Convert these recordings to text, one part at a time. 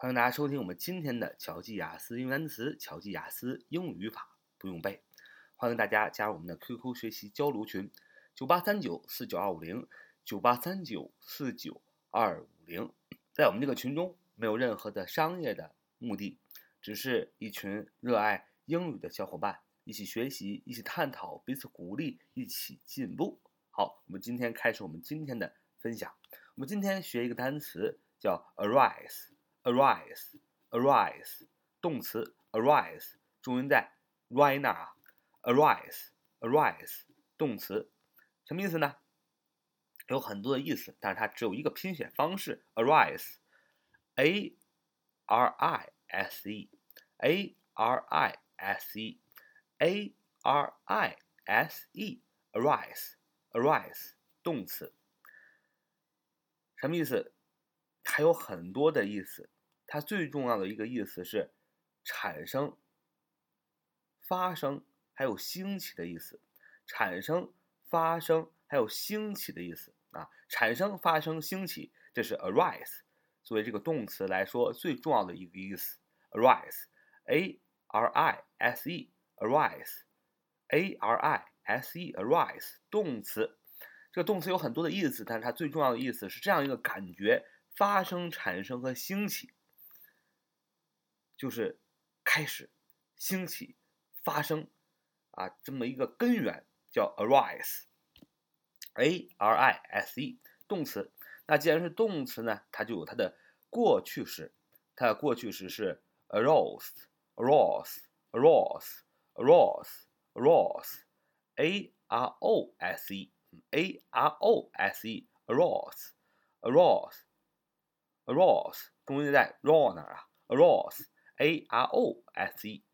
欢迎大家收听我们今天的巧记雅思英语单词、巧记雅思英语语法不用背。欢迎大家加入我们的 QQ 学习交流群：九八三九四九二五零九八三九四九二五零。在我们这个群中，没有任何的商业的目的，只是一群热爱英语的小伙伴一起学习、一起探讨、彼此鼓励、一起进步。好，我们今天开始我们今天的分享。我们今天学一个单词叫 arise。arise, arise，动词 arise，重音在 right now。arise, arise，动词什么意思呢？有很多的意思，但是它只有一个拼写方式 arise，a r i s e，a r i s e，a r i s e，arise，arise，动词什么意思？还有很多的意思。 它最重要的一个意思是产生、发生，还有兴起的意思。产生、发生，还有兴起的意思啊！产生、发生、兴起，这是 arise 作为这个动词来说最重要的一个意思。arise，a r i s e，arise，a r i s e，arise 动词。这个动词有很多的意思，但是它最重要的意思是这样一个感觉：发生、产生和兴起。就是开始、兴起、发生啊，这么一个根源叫 arise，a r i s e 动词。那既然是动词呢，它就有它的过去式，它的过去时是 arose，arose，arose，arose，arose，a r o s e，a r o s e，arose，arose，arose，中音在 ro 那儿啊，arose。A r o s e，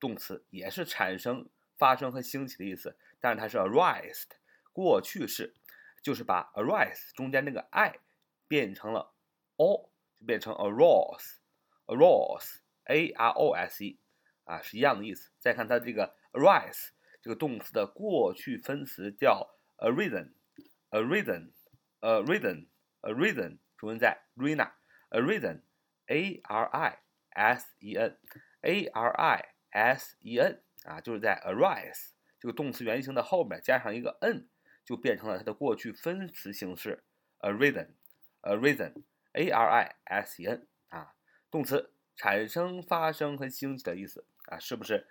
动词也是产生、发生和兴起的意思，但是它是 arised，过去式，就是把 arise 中间那个 i 变成了 o，就变成 arose，arose，a r o s e，啊，是一样的意思。再看它这个 arise 这个动词的过去分词叫 arisen，arisen，arisen，arisen，中文在 rina，arisen，a r i。S e n a r i s e n 啊，就是在 arise 这个动词原形的后面加上一个 n，就变成了它的过去分词形式 arisen，arisen a r i s e n 啊，动词产生、发生和兴起的意思啊，是不是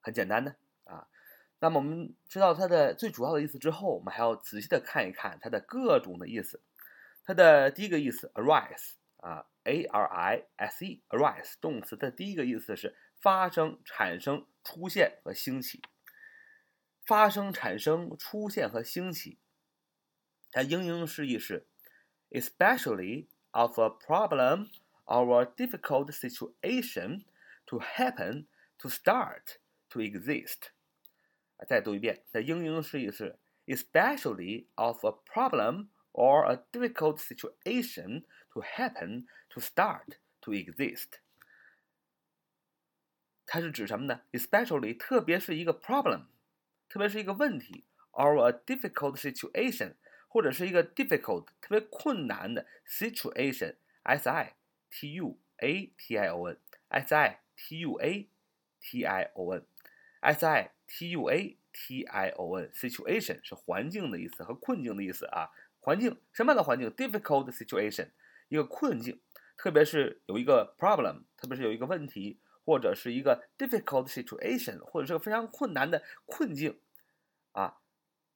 很简单呢？啊，那么我们知道它的最主要的意思之后，我们还要仔细的看一看它的各种的意思。它的第一个意思 arise 啊。a r i s e arise 动词的第一个意思是发生、产生、出现和兴起。发生、产生、出现和兴起，它英英释义是 especially of a problem or a difficult situation to happen, to start, to exist。再读一遍，它英英释义是 especially of a problem or a difficult situation to happen, to start, to exist。它是指什么呢？Especially，特别是一个 problem，特别是一个问题，or a difficult situation，或者是一个 difficult 特别困难的 situation，s i t u a t i o n，s i t u a t i o n，s i t u a t i o n，situation 是环境的意思和困境的意思啊。环境什么样的环境？difficult situation， 一个困境，特别是有一个 problem，特别是有一个问题，或者是一个 difficult situation，或者是个非常困难的困境，啊，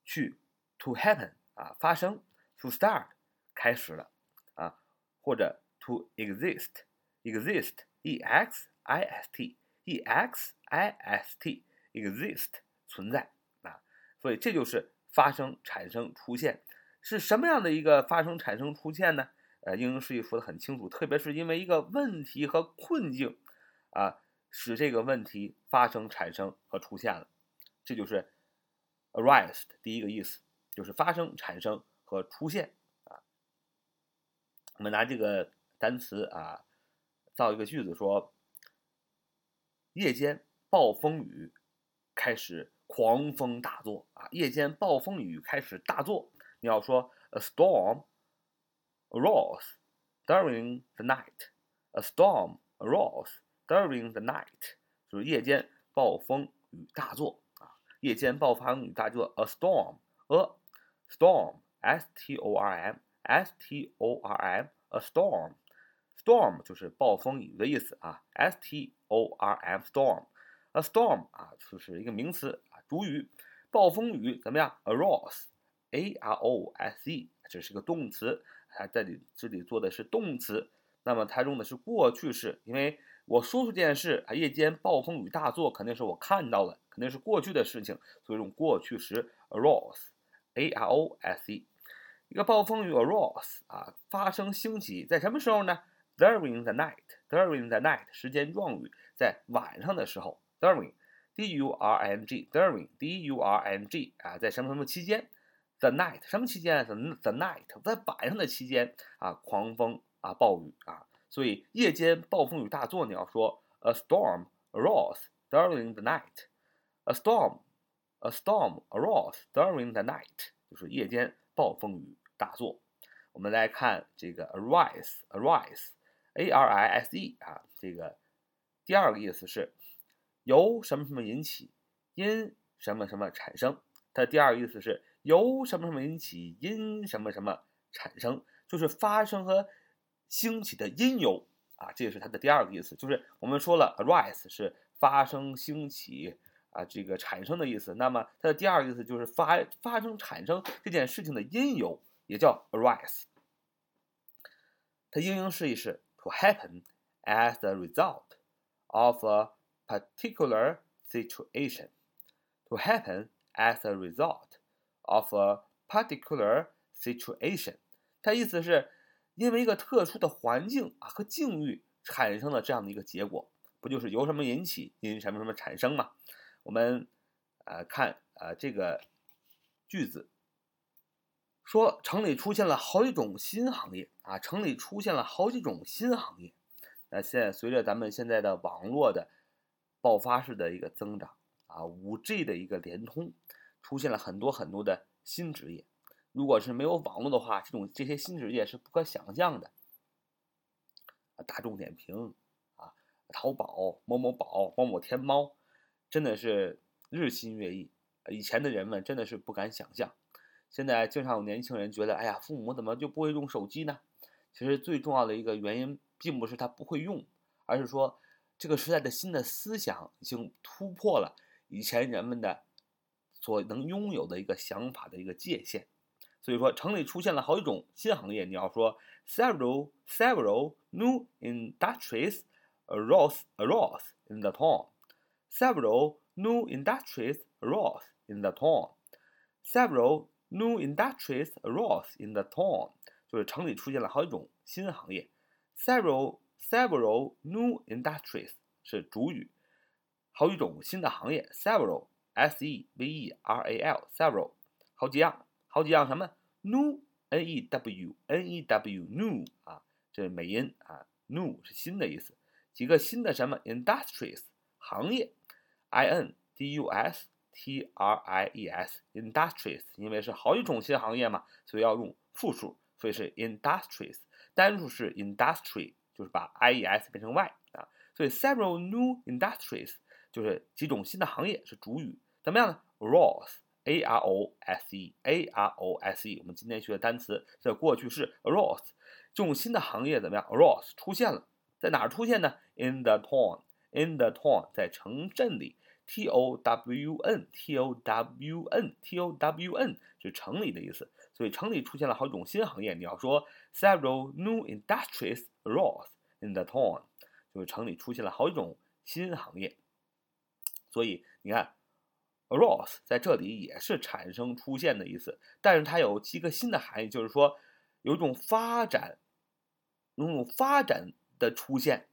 去 to happen 啊发生，to start 开始了啊，或者 to exist，exist，e x i s t，e x i s t，exist 存在啊，所以这就是发生、产生、出现。是什么样的一个发生、产生、出现呢？呃，英英释义说的很清楚，特别是因为一个问题和困境，啊，使这个问题发生、产生和出现了，这就是 arise 的第一个意思，就是发生、产生和出现啊。我们拿这个单词啊，造一个句子说：夜间暴风雨开始狂风大作啊，夜间暴风雨开始大作。你要说 a storm arose during the night. A storm arose during the night，就是夜间暴风雨大作啊，夜间暴风雨大作。A storm，a storm，s t o r m，s t o r m，a storm，storm 就是暴风雨的意思啊，s t o r m，storm，a storm 啊就是一个名词啊，主语，暴风雨怎么样？arose，a r o s e， 这是个动词，它这里这里做的是动词。那么它用的是过去式，因为我说出这件事啊，夜间暴风雨大作，肯定是我看到了，肯定是过去的事情，所以用过去时 arose，a r o s e，一个暴风雨 arose 啊，发生兴起在什么时候呢？During the night，during the night，时间状语，在晚上的时候，during，d u r n g，during，d u r n g 啊，在什么什么期间？The night，什么期间？The the night，在晚上的期间啊，狂风。啊，暴雨啊，所以夜间暴风雨大作，你要说 a storm arose during the night。a storm a storm arose during the night，就是夜间暴风雨大作。我们来看这个 arise arise a r i s e 啊，这个第二个意思是由什么什么引起，因什么什么产生。它第二个意思是由什么什么引起，因什么什么产生，就是发生和。兴起的因由啊，这也是它的第二个意思，就是我们说了，arise 是发生、兴起啊，这个产生的意思。那么它的第二个意思就是发发生、产生这件事情的因由，也叫 arise。它应用释义是 to happen as a result of a particular situation。to happen as a result of a particular situation。它意思是。因为一个特殊的环境啊和境遇产生了这样的一个结果，不就是由什么引起，因什么什么产生吗？我们呃看呃这个句子说，城里出现了好几种新行业啊，城里出现了好几种新行业。那现在随着咱们现在的网络的爆发式的一个增长啊，五 G 的一个联通，出现了很多很多的新职业。如果是没有网络的话，这种这些新职业是不可想象的。大众点评啊，淘宝、某某宝、某某天猫，真的是日新月异。以前的人们真的是不敢想象，现在经常有年轻人觉得，哎呀，父母怎么就不会用手机呢？其实最重要的一个原因，并不是他不会用，而是说这个时代的新的思想已经突破了以前人们的所能拥有的一个想法的一个界限。所以说，城里出现了好几种新行业。你要说，several several new industries arose arose in the town. Several new industries arose in the town. Several new industries arose in the town. 就是城里出现了好几种新行业。Several several new industries 是主语，好几种新的行业。Several s e v e r a l several 好几样。好几样什么？new n e w n e w new 啊，这是美音啊，new 是新的意思。几个新的什么？industries 行业，i n d u s t r i e s industries，因为是好几种新行业嘛，所以要用复数，所以是 industries。单数是 industry，就是把 i e s 变成 y 啊，所以 several new industries 就是几种新的行业是主语，怎么样呢？arose，a r o s e，a r o s e，我们今天学的单词在过去式 arose，这种新的行业怎么样？arose 出现了，在哪儿出现呢？in the town，in the town，在城镇里，t o w n，t o w n，t o w n 是城里的意思，所以城里出现了好几种新行业，你要说 several new industries arose in the town，就是城里出现了好几种新行业。所以你看。arose 在这里也是产生、出现的意思，但是它有几个新的含义，就是说有一种发展、有种发展的出现，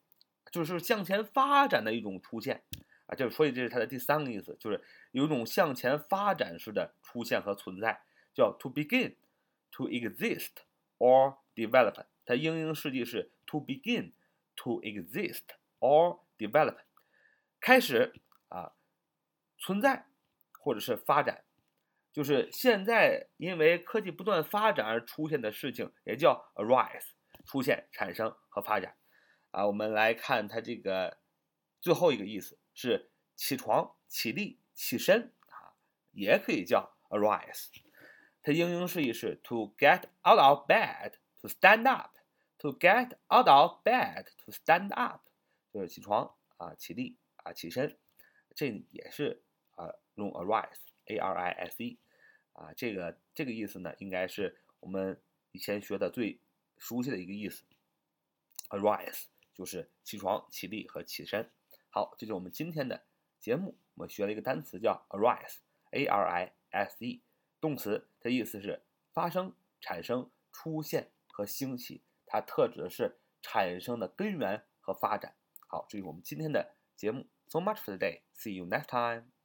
就是向前发展的一种出现啊，就所以这是它的第三个意思，就是有一种向前发展式的出现和存在，叫 to begin、to exist or develop。它英英释义是 to begin、to exist or develop，开始，存在。或者是发展，就是现在因为科技不断发展而出现的事情，也叫 arise，出现、产生和发展。啊，我们来看它这个最后一个意思是起床、起立、起身啊，也可以叫 arise。它英英释义是 to get out of bed, to stand up, to get out of bed, to stand up，就是起床啊，起立啊，起身。这也是，用 arise，a r i s e，啊，这个这个意思呢，应该是我们以前学的最熟悉的一个意思。arise 就是起床、起立和起身。好，这就是我们今天的节目。我们学了一个单词叫 arise，a r i s e，动词的意思是发生、产生、出现和兴起，它特指的是产生的根源和发展。好，这是我们今天的节目。So much for today. See you next time.